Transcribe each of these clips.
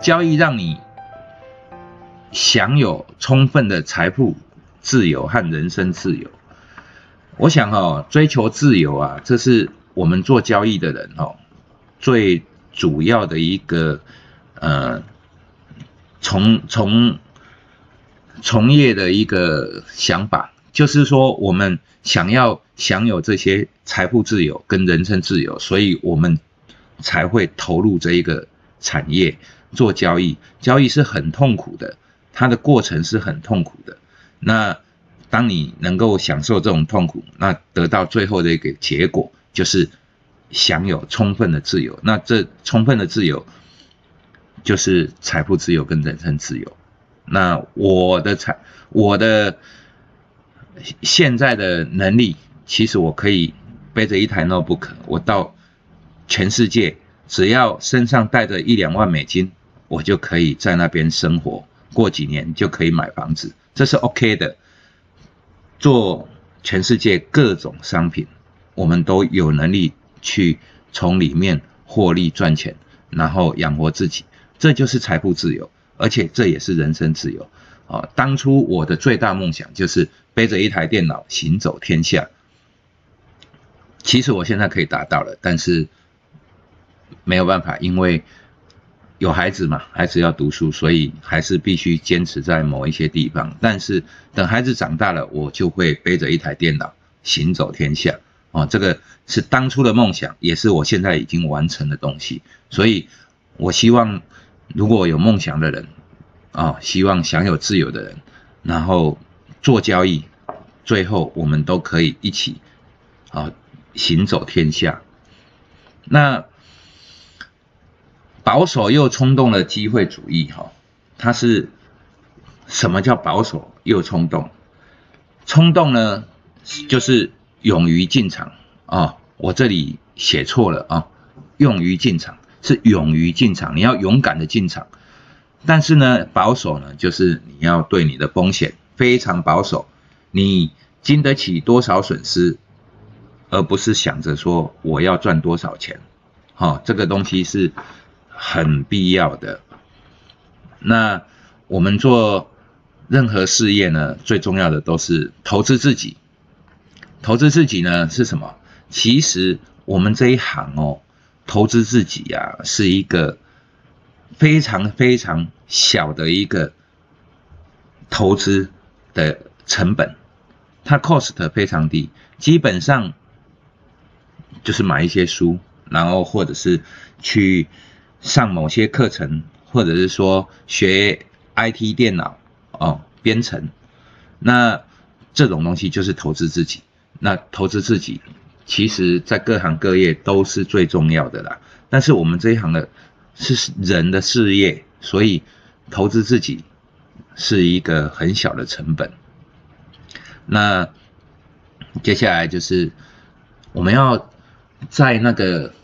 交易让你享有充分的财富自由和人生自由。我想哦，追求自由啊，这是我们做交易的人哦最主要的一个呃从从从业的一个想法，就是说我们想要享有这些财富自由跟人生自由，所以我们才会投入这一个产业做交易。交易是很痛苦的，它的过程是很痛苦的。那当你能够享受这种痛苦，那得到最后的一个结果就是享有充分的自由。那这充分的自由就是财富自由跟人生自由。那我的财，我的现在的能力，其实我可以背着一台 notebook，我到全世界，只要身上带着一两万美金，我就可以在那边生活，过几年就可以买房子，这是 OK 的。做全世界各种商品，我们都有能力去从里面获利赚钱，然后养活自己，这就是财富自由，而且这也是人生自由。啊，当初我的最大梦想就是背着一台电脑行走天下。其实我现在可以达到了，但是没有办法，因为。有孩子嘛？孩子要读书，所以还是必须坚持在某一些地方。但是等孩子长大了，我就会背着一台电脑行走天下。哦，这个是当初的梦想，也是我现在已经完成的东西。所以，我希望如果有梦想的人，啊，希望享有自由的人，然后做交易，最后我们都可以一起啊行走天下。那。保守又冲动的机会主义，哈，它是什么叫保守又冲动？冲动呢，就是勇于进场啊。我这里写错了啊，勇于进场是勇于进场，你要勇敢的进场。但是呢，保守呢，就是你要对你的风险非常保守，你经得起多少损失，而不是想着说我要赚多少钱。哈，这个东西是。很必要的。那我们做任何事业呢，最重要的都是投资自己。投资自己呢是什么？其实我们这一行哦，投资自己呀，是一个非常非常小的一个投资的成本，它 cost 非常低，基本上就是买一些书，然后或者是去。上某些课程，或者是说学 IT 电脑哦编程，那这种东西就是投资自己。那投资自己，其实在各行各业都是最重要的啦。但是我们这一行的是人的事业，所以投资自己是一个很小的成本。那接下来就是我们要在那个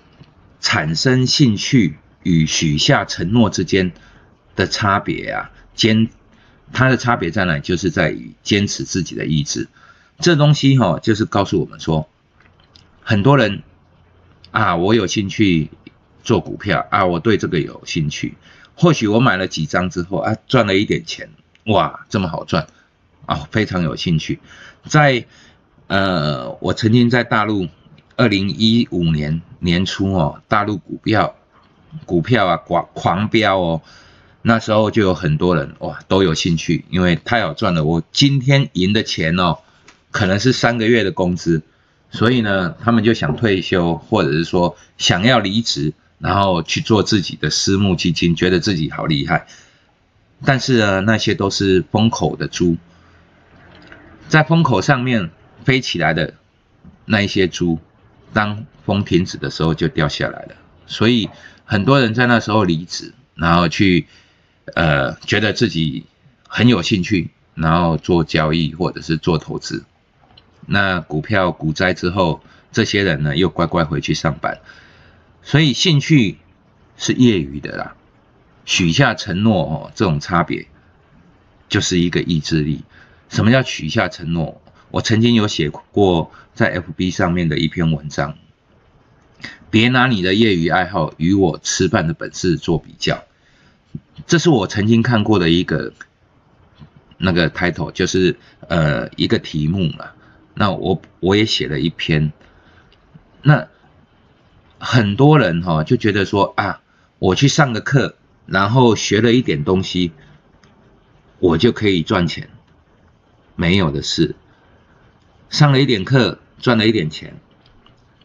产生兴趣。与许下承诺之间的差别啊，坚，它的差别在哪？就是在于坚持自己的意志。这东西哈，就是告诉我们说，很多人啊，我有兴趣做股票啊，我对这个有兴趣。或许我买了几张之后啊，赚了一点钱，哇，这么好赚啊，非常有兴趣。在呃，我曾经在大陆，二零一五年年初哦，大陆股票。股票啊，狂狂飙哦！那时候就有很多人哇，都有兴趣，因为太好赚了。我今天赢的钱哦，可能是三个月的工资，所以呢，他们就想退休，或者是说想要离职，然后去做自己的私募基金，觉得自己好厉害。但是呢，那些都是风口的猪，在风口上面飞起来的那一些猪，当风停止的时候就掉下来了，所以。很多人在那时候离职，然后去，呃，觉得自己很有兴趣，然后做交易或者是做投资。那股票股灾之后，这些人呢又乖乖回去上班。所以兴趣是业余的啦，许下承诺哦，这种差别就是一个意志力。什么叫许下承诺？我曾经有写过在 FB 上面的一篇文章。别拿你的业余爱好与我吃饭的本事做比较。这是我曾经看过的一个那个 title，就是呃一个题目嘛。那我我也写了一篇，那很多人哈就觉得说啊，我去上个课，然后学了一点东西，我就可以赚钱，没有的事。上了一点课，赚了一点钱，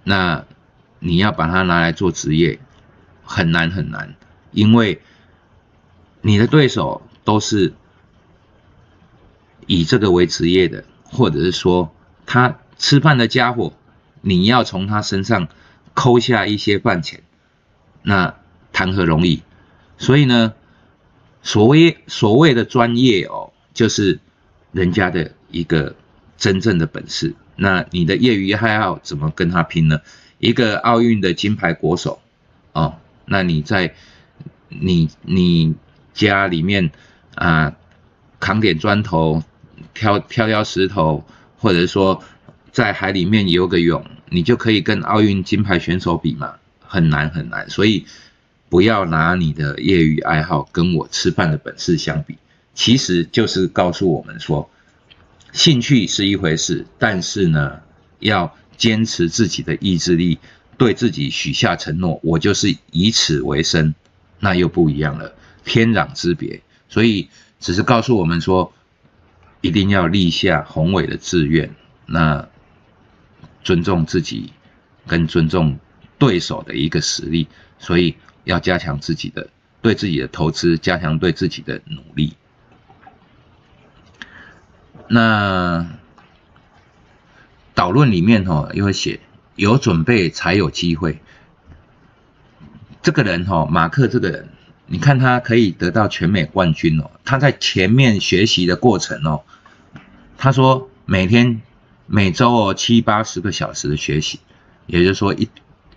那你要把它拿来做职业，很难很难，因为你的对手都是以这个为职业的，或者是说。他吃饭的家伙，你要从他身上抠下一些饭钱，那谈何容易？所以呢，所谓所谓的专业哦，就是人家的一个真正的本事。那你的业余爱好怎么跟他拼呢？一个奥运的金牌国手哦，那你在你你家里面啊，扛点砖头，挑挑挑石头。或者说，在海里面游个泳，你就可以跟奥运金牌选手比嘛？很难很难，所以不要拿你的业余爱好跟我吃饭的本事相比。其实就是告诉我们说，兴趣是一回事，但是呢，要坚持自己的意志力，对自己许下承诺，我就是以此为生，那又不一样了，天壤之别。所以只是告诉我们说。一定要立下宏伟的志愿，那尊重自己跟尊重对手的一个实力，所以要加强自己的对自己的投资，加强对自己的努力。那导论里面哈又会写有准备才有机会。这个人哈马克这个人。你看他可以得到全美冠军哦，他在前面学习的过程哦，他说每天每周哦七八十个小时的学习，也就是说一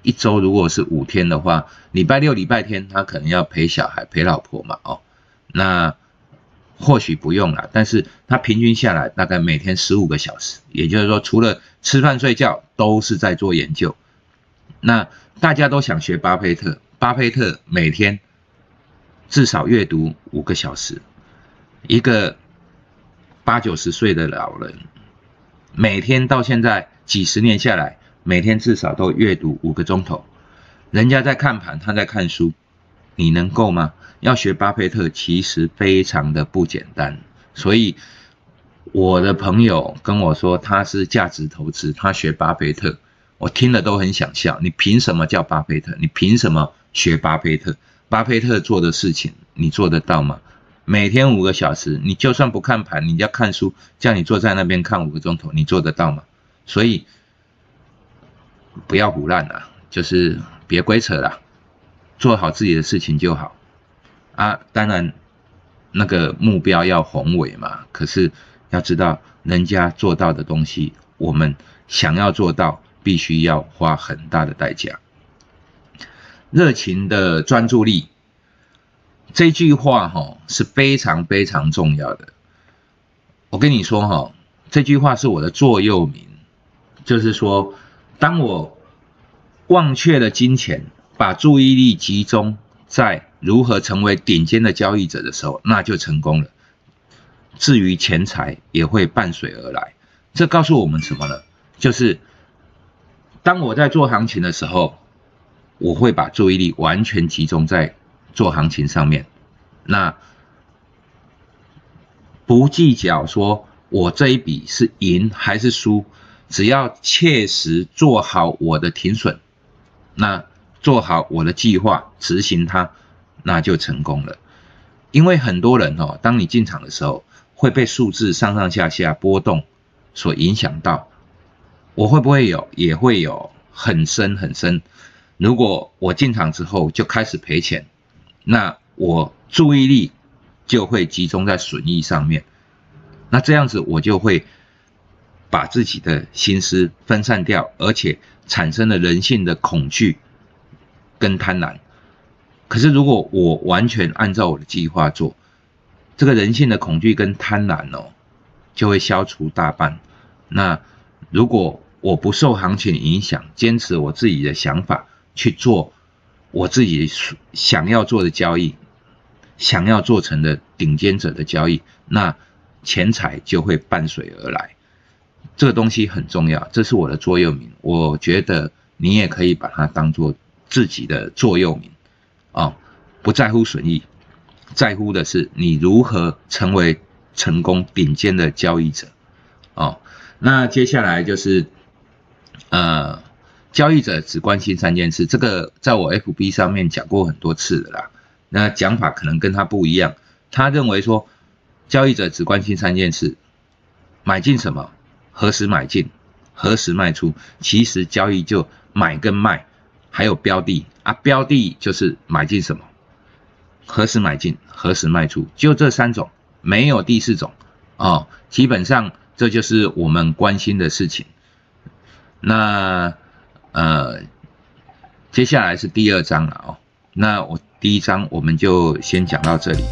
一周如果是五天的话，礼拜六礼拜天他可能要陪小孩陪老婆嘛哦，那或许不用了，但是他平均下来大概每天十五个小时，也就是说除了吃饭睡觉都是在做研究。那大家都想学巴菲特，巴菲特每天。至少阅读五个小时，一个八九十岁的老人，每天到现在几十年下来，每天至少都阅读五个钟头。人家在看盘，他在看书，你能够吗？要学巴菲特，其实非常的不简单。所以我的朋友跟我说他是价值投资，他学巴菲特，我听了都很想笑。你凭什么叫巴菲特？你凭什么学巴菲特？巴菲特做的事情，你做得到吗？每天五个小时，你就算不看盘，你要看书，叫你坐在那边看五个钟头，你做得到吗？所以不要胡乱了，就是别鬼扯了，做好自己的事情就好。啊，当然那个目标要宏伟嘛，可是要知道人家做到的东西，我们想要做到，必须要花很大的代价。热情的专注力，这句话哈是非常非常重要的。我跟你说哈，这句话是我的座右铭，就是说，当我忘却了金钱，把注意力集中在如何成为顶尖的交易者的时候，那就成功了。至于钱财，也会伴随而来。这告诉我们什么呢？就是当我在做行情的时候。我会把注意力完全集中在做行情上面，那不计较说我这一笔是赢还是输，只要切实做好我的停损，那做好我的计划，执行它，那就成功了。因为很多人哦，当你进场的时候会被数字上上下下波动所影响到，我会不会有？也会有很深很深。如果我进场之后就开始赔钱，那我注意力就会集中在损益上面，那这样子我就会把自己的心思分散掉，而且产生了人性的恐惧跟贪婪。可是如果我完全按照我的计划做，这个人性的恐惧跟贪婪哦，就会消除大半。那如果我不受行情影响，坚持我自己的想法。去做我自己想要做的交易，想要做成的顶尖者的交易，那钱财就会伴随而来。这个东西很重要，这是我的座右铭。我觉得你也可以把它当做自己的座右铭啊，不在乎损益，在乎的是你如何成为成功顶尖的交易者哦。那接下来就是呃，交易者只关心三件事，这个在我 FB 上面讲过很多次的啦。那讲法可能跟他不一样，他认为说交易者只关心三件事：买进什么。何时买进，何时卖出？其实交易就买跟卖，还有标的啊，标的就是买进什么，何时买进，何时卖出，就这三种，没有第四种哦。基本上这就是我们关心的事情。那呃，接下来是第二章了哦。那我第一章我们就先讲到这里。